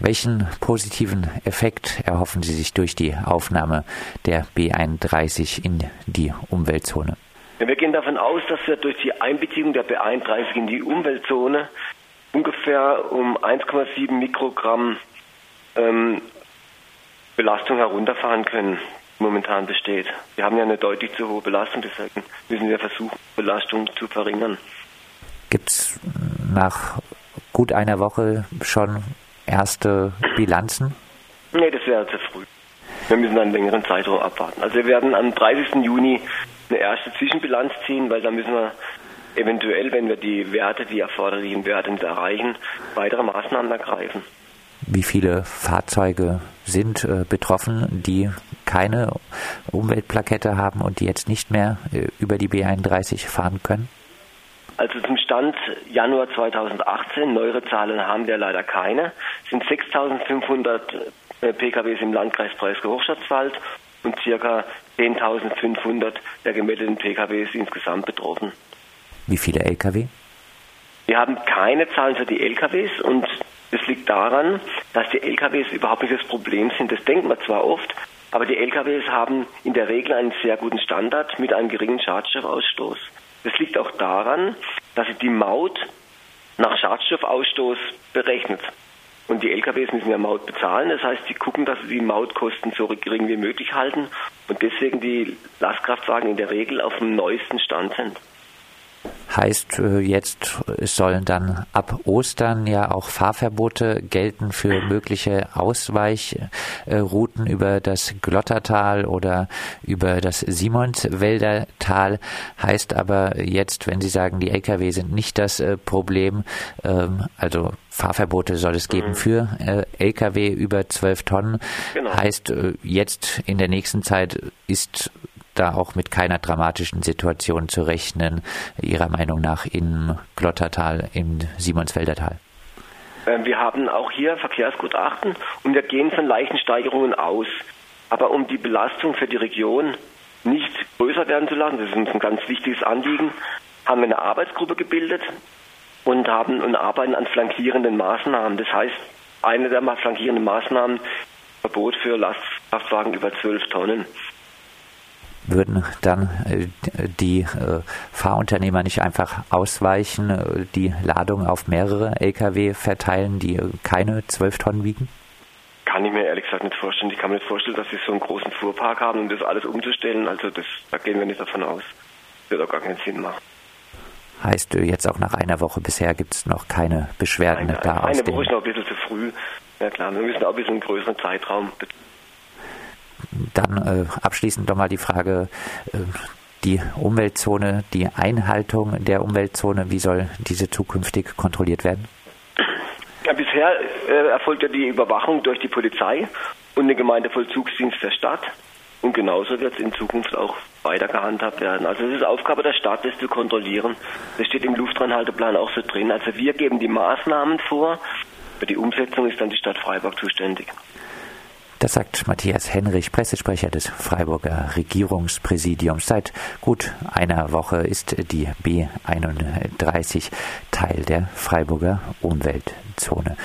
Welchen positiven Effekt erhoffen Sie sich durch die Aufnahme der B31 in die Umweltzone? Wir gehen davon aus, dass wir durch die Einbeziehung der B31 in die Umweltzone ungefähr um 1,7 Mikrogramm ähm, Belastung herunterfahren können, die momentan besteht. Wir haben ja eine deutlich zu hohe Belastung, deswegen müssen wir versuchen, Belastung zu verringern. Gibt es nach gut einer Woche schon erste Bilanzen? Nee, das wäre zu früh. Wir müssen einen längeren Zeitraum abwarten. Also wir werden am 30. Juni eine erste Zwischenbilanz ziehen, weil da müssen wir eventuell, wenn wir die Werte, die erforderlichen Werte nicht erreichen, weitere Maßnahmen ergreifen. Wie viele Fahrzeuge sind äh, betroffen, die keine Umweltplakette haben und die jetzt nicht mehr äh, über die B31 fahren können? Also zum Stand Januar 2018, neuere Zahlen haben wir leider keine, sind 6.500 äh, PKWs im Landkreis Breisgau-Hochschwarzwald und ca. 10.500 der gemeldeten PKWs insgesamt betroffen. Wie viele Lkw? Wir haben keine Zahlen für die LKWs und das liegt daran, dass die LKWs überhaupt nicht das Problem sind. Das denkt man zwar oft, aber die LKWs haben in der Regel einen sehr guten Standard mit einem geringen Schadstoffausstoß. Das liegt auch daran, dass sie die Maut nach Schadstoffausstoß berechnet. Und die LKWs müssen ja Maut bezahlen. Das heißt, sie gucken, dass sie die Mautkosten so gering wie möglich halten und deswegen die Lastkraftwagen in der Regel auf dem neuesten Stand sind. Heißt äh, jetzt, es sollen dann ab Ostern ja auch Fahrverbote gelten für mögliche Ausweichrouten über das Glottertal oder über das Simonswälder Tal. Heißt aber jetzt, wenn Sie sagen, die Lkw sind nicht das äh, Problem, ähm, also Fahrverbote soll es geben mhm. für äh, Lkw über 12 Tonnen. Genau. Heißt jetzt in der nächsten Zeit ist da auch mit keiner dramatischen Situation zu rechnen, Ihrer Meinung nach im Glottertal, im Simonsfelder Tal? Ähm, wir haben auch hier Verkehrsgutachten und wir gehen von leichten Steigerungen aus. Aber um die Belastung für die Region nicht größer werden zu lassen, das ist uns ein ganz wichtiges Anliegen, haben wir eine Arbeitsgruppe gebildet und haben und arbeiten an flankierenden Maßnahmen. Das heißt, eine der flankierenden Maßnahmen Verbot für Lastkraftwagen über 12 Tonnen würden dann äh, die äh, Fahrunternehmer nicht einfach ausweichen, äh, die Ladung auf mehrere Lkw verteilen, die keine 12 Tonnen wiegen? Kann ich mir ehrlich gesagt nicht vorstellen. Ich kann mir nicht vorstellen, dass sie so einen großen Fuhrpark haben, um das alles umzustellen. Also das, da gehen wir nicht davon aus. Das wird auch gar keinen Sinn machen. Heißt jetzt auch nach einer Woche bisher gibt es noch keine Beschwerden eine, da Eine Woche ist noch ein bisschen zu früh. Ja klar, wir müssen auch ein bisschen einen größeren Zeitraum dann äh, abschließend nochmal die Frage, äh, die Umweltzone, die Einhaltung der Umweltzone, wie soll diese zukünftig kontrolliert werden? Ja, bisher äh, erfolgt ja die Überwachung durch die Polizei und den Gemeindevollzugsdienst der Stadt. Und genauso wird es in Zukunft auch weiter gehandhabt werden. Also es ist Aufgabe der Stadt, das zu kontrollieren. Das steht im Luftreinhalteplan auch so drin. Also wir geben die Maßnahmen vor. Für die Umsetzung ist dann die Stadt Freiburg zuständig. Das sagt Matthias Henrich, Pressesprecher des Freiburger Regierungspräsidiums. Seit gut einer Woche ist die B31 Teil der Freiburger Umweltzone.